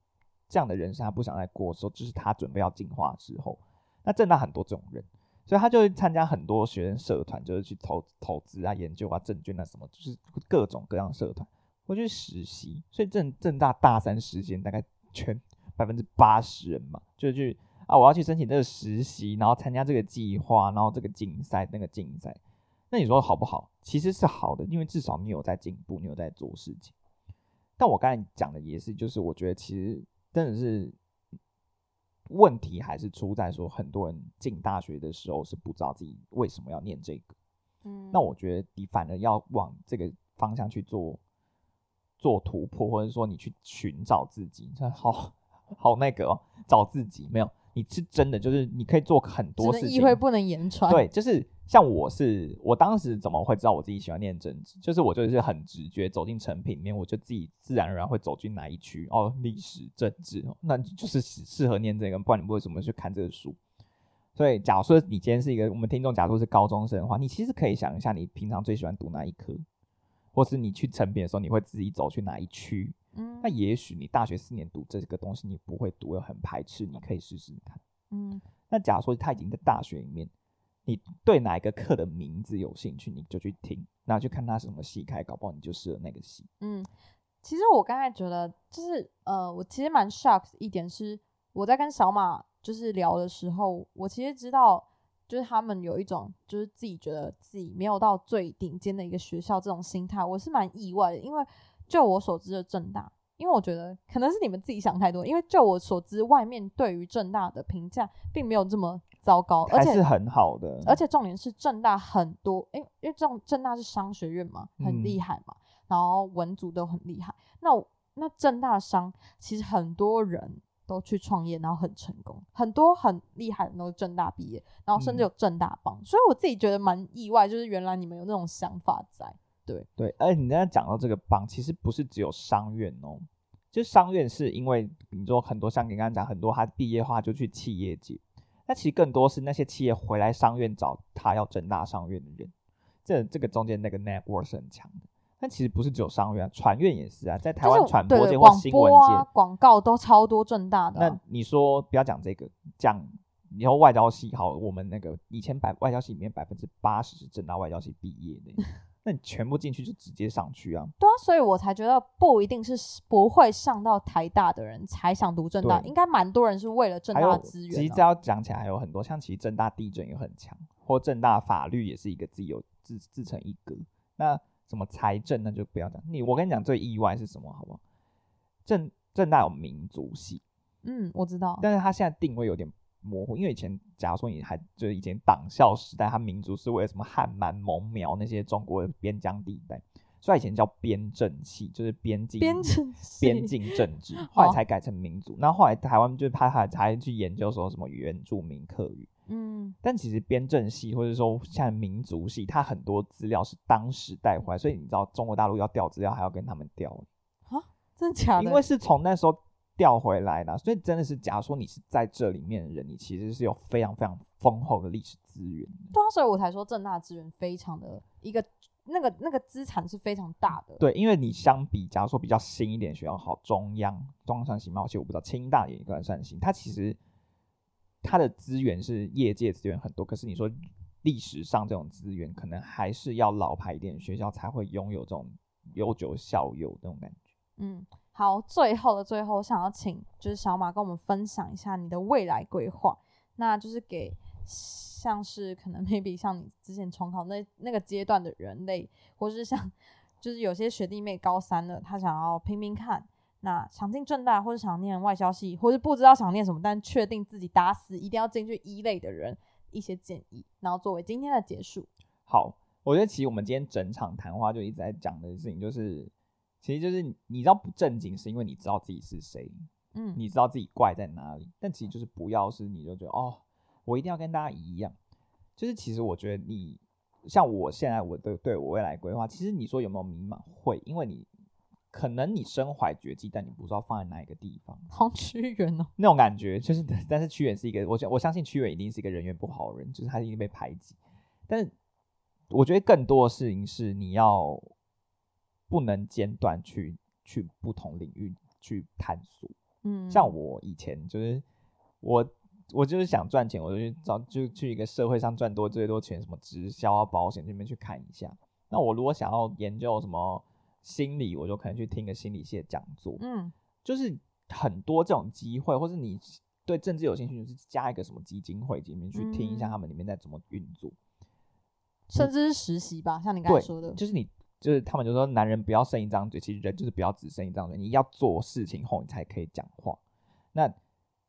这样的人生他不想再过的时候，就是他准备要进化的时候。那正大很多这种人，所以他就会参加很多学生社团，就是去投投资啊、研究啊、证券啊什么，就是各种各样的社团。会去实习，所以正正大大三实习大概全百分之八十人嘛，就是去啊，我要去申请这个实习，然后参加这个计划，然后这个竞赛那个竞赛，那你说好不好？其实是好的，因为至少你有在进步，你有在做事情。但我刚才讲的也是，就是我觉得其实真的是问题还是出在说，很多人进大学的时候是不知道自己为什么要念这个。嗯那我觉得你反而要往这个方向去做做突破，或者说你去寻找自己，这 好好那个哦，找自己没有，你是真的就是你可以做很多事情能意会，不能言传。对，就是像我是我当时怎么会知道我自己喜欢念政治？就是我就是很直觉走进成品里面，我就自己自然而然会走进哪一区哦，历史政治，哦那就是适适合念这个，不然你为什么去看这个书？所以，假如说你今天是一个我们听众，假如是高中生的话，你其实可以想一下，你平常最喜欢读哪一科，或是你去成品的时候，你会自己走去哪一区？嗯那也许你大学四年读这个东西，你不会读，又很排斥，你可以试试看。嗯，那假如说他已经在大学里面，你对哪一个课的名字有兴趣，你就去听，然后去看他是什么系开，搞不好你就适合那个系。嗯，其实我刚才觉得，就是呃，我其实蛮 shock 一点是，我在跟小马就是聊的时候，我其实知道，就是他们有一种就是自己觉得自己没有到最顶尖的一个学校这种心态，我是蛮意外的，因为就我所知的正大，因为我觉得可能是你们自己想太多，因为就我所知，外面对于正大的评价并没有这么糟糕，而且是很好的，而且重点是正大很多，因为因为这种正大是商学院嘛，很厉嗯害嘛，然后文组都很厉害。那那正大商其实很多人都去创业，然后很成功，很多很厉害的人都是正大毕业，然后甚至嗯有正大帮，所以我自己觉得蛮意外，就是原来你们有那种想法在。对。而且你刚才讲到这个帮，其实不是只有商院哦，就商院是因为你说很多像你刚刚讲，很多他毕业后他就去企业界，那其实更多是那些企业回来商院找他要整大商院的人，这这个中间那个 network 是很强的。但其实不是只有商院啊，传院也是啊，在台湾就是传播或新闻界，广告都超多正大的啊、那你说不要讲这个，讲以后外交系好，我们那个以前百外交系里面百分之八十是正大外交系毕业的，那你全部进去就直接上去啊？对啊，所以我才觉得不一定是不会上到台大的人才想读正大，应该蛮多人是为了正大的资其实源、啊。这要讲起来还有很多，像其实正大地震也很强，或正大法律也是一个自己有自自成一格。那什么财政那就不要讲。你我跟你讲最意外是什么，好不好？正正大有民族系，嗯，我知道。但是他现在定位有点模糊，因为以前假如说你还就是以前党校时代，它民族是为了什么汉满蒙苗那些中国的边疆地带，所以以前叫边政系，就是边境边政边境政治，后来才改成民族。那后来台湾就他还才去研究说什么原住民客语，嗯，但其实边政系或者说像民族系，它很多资料是当时带回来，所以你知道中国大陆要调资料还要跟他们调啊，真的假的？因为是从那时候调回来的，所以真的是，假如说你是在这里面的人，你其实是有非常非常丰厚的历史资源的。对啊，所以我才说正大资源非常的一个那个那个资产是非常大的。，对，因为你相比，假如说比较新一点学校，好，中央中央算新吗？其实我不知道，清大也应该算新。它其实它的资源是业界资源很多，可是你说历史上这种资源，可能还是要老牌一点学校才会拥有这种悠久校友那种感觉。嗯，好，最后的最后，我想要请就是小马跟我们分享一下你的未来规划，那就是给像是可能 maybe 像你之前重考那那个阶段的人类，或是像就是有些学弟妹高三了，他想要拼拼看。那想进正大，或者想念外交系，或是不知道想念什么，但确定自己打死一定要进去一类的人，一些建议，然后作为今天的结束。好，我觉得其实我们今天整场谈话就一直在讲的事情，就是其实就是你你知道不正经，是因为你知道自己是谁，嗯，你知道自己怪在哪里，但其实就是不要是你就觉得哦，我一定要跟大家一样。就是其实我觉得你像我现在我的对我未来规划，其实你说有没有迷茫？会，因为你可能你身怀绝技，但你不知道放在哪一个地方，好屈原哦，那种感觉就是，但是屈原是一个，我相我相信屈原一定是一个人缘不好的人，就是他一定被排挤。但是我觉得更多的事情是你要不能间断去去不同领域去探索。嗯，像我以前就是我我就是想赚钱，我就去找就去一个社会上赚多最多钱，什么直销啊、保险这边去看一下。那我如果想要研究什么心理，我就可能去听个心理系的讲座。嗯就是很多这种机会，或是你对政治有兴趣，就是加一个什么基金会里面去听一下嗯他们里面在怎么运作。甚至是实习吧，像你刚才说的，就是你，就是他们就说男人不要剩一张嘴，其实人就是不要只剩一张嘴，你要做事情后你才可以讲话。那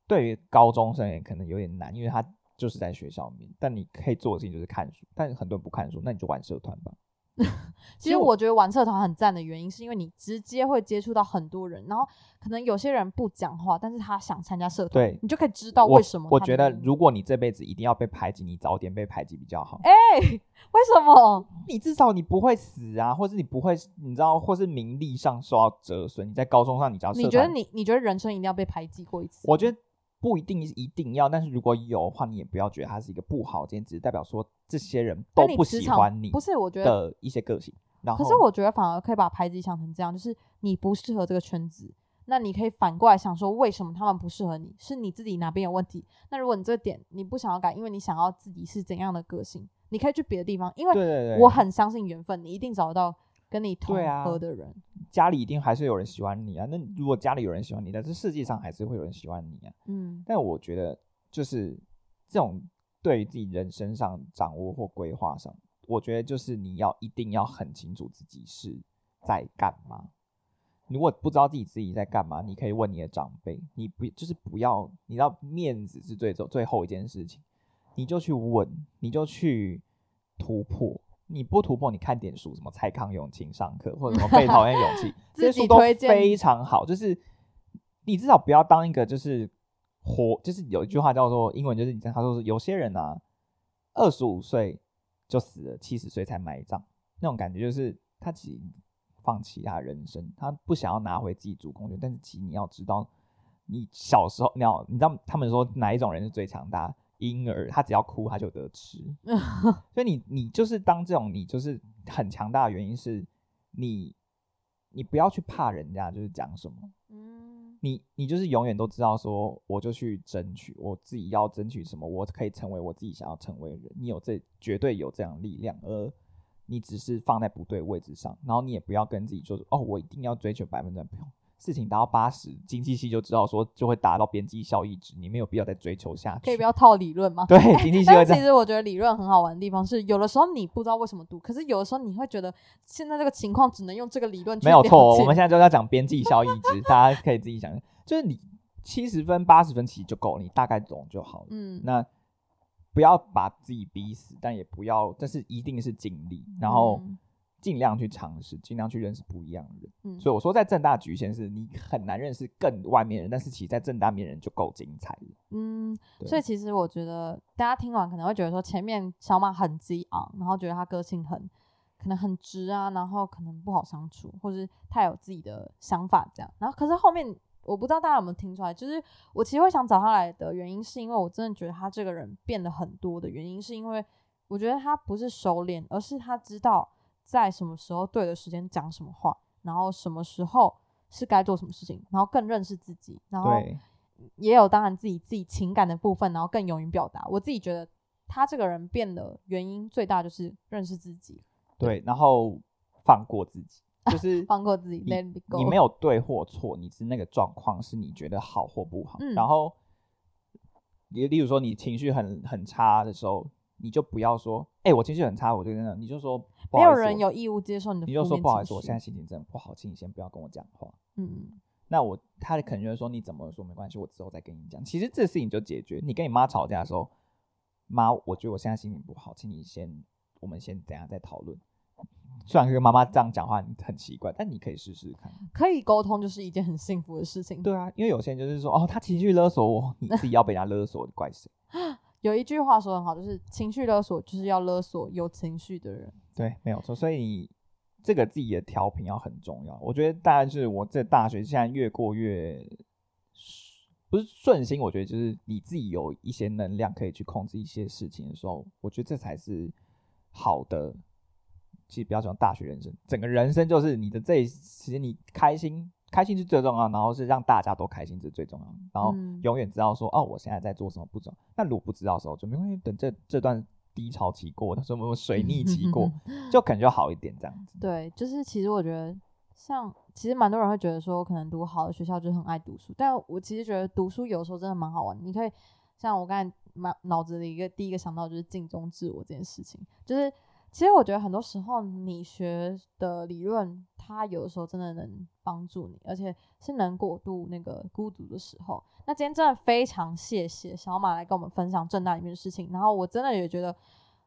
对于高中生也可能有点难，因为他就是在学校里面，但你可以做的事情就是看书，但很多人不看书，那你就玩社团吧。其实我觉得玩社团很赞的原因，是因为你直接会接触到很多人，然后可能有些人不讲话，但是他想参加社团，对你就可以知道为什么我觉得，如果你这辈子一定要被排挤，你早点被排挤比较好。哎、为什么？你至少你不会死啊，或是你不会，你知道，或是名利上受到折损。你在高中上，你只要你觉得你你觉得人生一定要被排挤过一次？我觉得不一定一定要，但是如果有的话，你也不要觉得它是一个不好，今天只是代表说这些人都不喜欢你不是，我觉得，的一些个性。然后，可是我觉得反而可以把排挤想成这样，就是你不适合这个圈子。那你可以反过来想说，为什么他们不适合你？是你自己哪边有问题？那如果你这点你不想要改，因为你想要自己是怎样的个性，你可以去别的地方。因为我很相信缘分，你一定找得到跟你同合的人。家里一定还是有人喜欢你啊。那如果家里有人喜欢你，但是世界上还是会有人喜欢你啊。嗯但我觉得就是这种对于自己人生上掌握或规划上，我觉得就是你要一定要很清楚自己是在干嘛。如果不知道自己自己在干嘛，你可以问你的长辈，你不就是不要，你知道面子是最最最后一件事情，你就去问，你就去突破。你不突破，你看点书，什么蔡康永情商课，或者什么 被讨厌勇气，这些书都非常好。就是你至少不要当一个就是活，就是有一句话叫做英文，就是他说是有些人啊，二十五岁就死了，七十岁才埋葬，那种感觉就是他其实放弃他人生，他不想要拿回自己主控权。但是其实你要知道，你小时候，你要你知道他们说哪一种人是最强大？婴儿，他只要哭他就得吃。所以你你就是当这种你就是很强大的原因是你你不要去怕人家就是讲什么，嗯你你就是永远都知道说，我就去争取我自己要争取什么，我可以成为我自己想要成为的人。你有这绝对有这样的力量，而你只是放在不对位置上，然后你也不要跟自己说哦，我一定要追求百分之百。事情达到八十，经济系就知道说就会达到边际效益值，你没有必要再追求下去。可以不要套理论吗？对，经济系会但。其实我觉得理论很好玩的地方是，有的时候你不知道为什么读，可是有的时候你会觉得现在这个情况只能用这个理论去没有错，我们现在就要讲边际效益值，大家可以自己想，就是你七十分、八十分其实就够了，你大概懂就好了。嗯，那不要把自己逼死，但也不要，但是一定是尽力，然后嗯尽量去尝试，尽量去认识不一样的人。嗯所以我说，在正大局限是你很难认识更外面人，但是其实在正大面人就够精彩了。嗯，所以其实我觉得大家听完可能会觉得说，前面小马很激昂，然后觉得他个性很可能很直啊，然后可能不好相处，或是他有自己的想法这样。然后可是后面我不知道大家有没有听出来，就是我其实会想找他来的原因，是因为我真的觉得他这个人变得很多的原因，是因为我觉得他不是收敛，而是他知道在什么时候对的时间讲什么话，然后什么时候是该做什么事情，然后更认识自己，然后，也有当然自己自己情感的部分，然后更勇于表达。我自己觉得他这个人变的原因最大就是认识自己，对，然后放过自己，就是 放过自己你，let it go。你没有对或错，你是那个状况是你觉得好或不好。嗯然后，也例如说你情绪很很差的时候，你就不要说，哎、我情绪很差，我就真的，你就说，不没有意思人有义务接受你的你就说不好意思，我现在心情真的不好，请你先不要跟我讲话。嗯那我他可能就会说你怎么说没关系，我之后再跟你讲。其实这事情就解决。你跟你妈吵架的时候，妈，我觉得我现在心情不好，请你先，我们先等一下再讨论。虽然跟妈妈这样讲话很奇怪，但你可以试试看。可以沟通就是一件很幸福的事情。对啊，因为有些人就是说，哦，他情绪勒索我，你自己要被人家勒索，怪谁？有一句话说很好，就是情绪勒索就是要勒索有情绪的人。对，没有错。所以你这个自己的调频要很重要。我觉得大概是我这大学现在越过越不是顺心，我觉得就是你自己有一些能量可以去控制一些事情的时候，我觉得这才是好的。其实不要讲大学人生，整个人生就是你的这一时间，你开心，开心是最重要，然后是让大家都开心，这是最重要的。然后嗯永远知道说，哦，我现在在做什么步骤。那如果不知道的时候，就没关系，等这这段低潮期过，什么水逆期过，就可能就好一点这样子。对，就是其实我觉得，像其实蛮多人会觉得说，可能读好的学校就是很爱读书，但我其实觉得读书有时候真的蛮好玩。你可以像我刚才脑脑子里一个第一个想到就是尽忠自我这件事情，就是其实我觉得很多时候你学的理论，它有的时候真的能帮助你，而且是能过渡那个孤独的时候。那今天真的非常谢谢小马来跟我们分享正大里面的事情，然后我真的也觉得。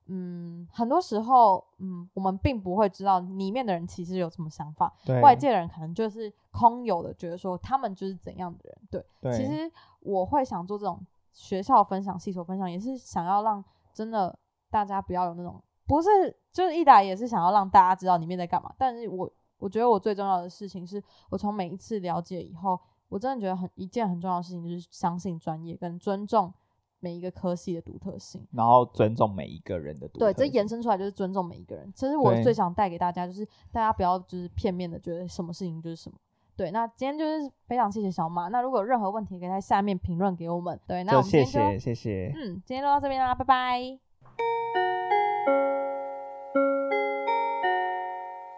嗯，很多时候，嗯，我们并不会知道里面的人其实有什么想法，对外界的人可能就是空有的觉得说他们就是怎样的人。对，对，其实我会想做这种学校分享、系所分享，也是想要让真的大家不要有那种，不是就是一来也是想要让大家知道里面在干嘛。但是我我觉得我最重要的事情是我从每一次了解以后，我真的觉得很一件很重要的事情就是相信专业跟尊重每一个科系的独特性。然后尊重每一个人的独对，这延伸出来就是尊重每一个人。其实我最想带给大家，就是大家不要就是片面的觉得什么事情就是什么。对，那今天就是非常谢谢小马。那如果有任何问题，可以在下面评论给我们。对，那我们今天就谢谢谢。嗯，今天就到这边啦，拜拜。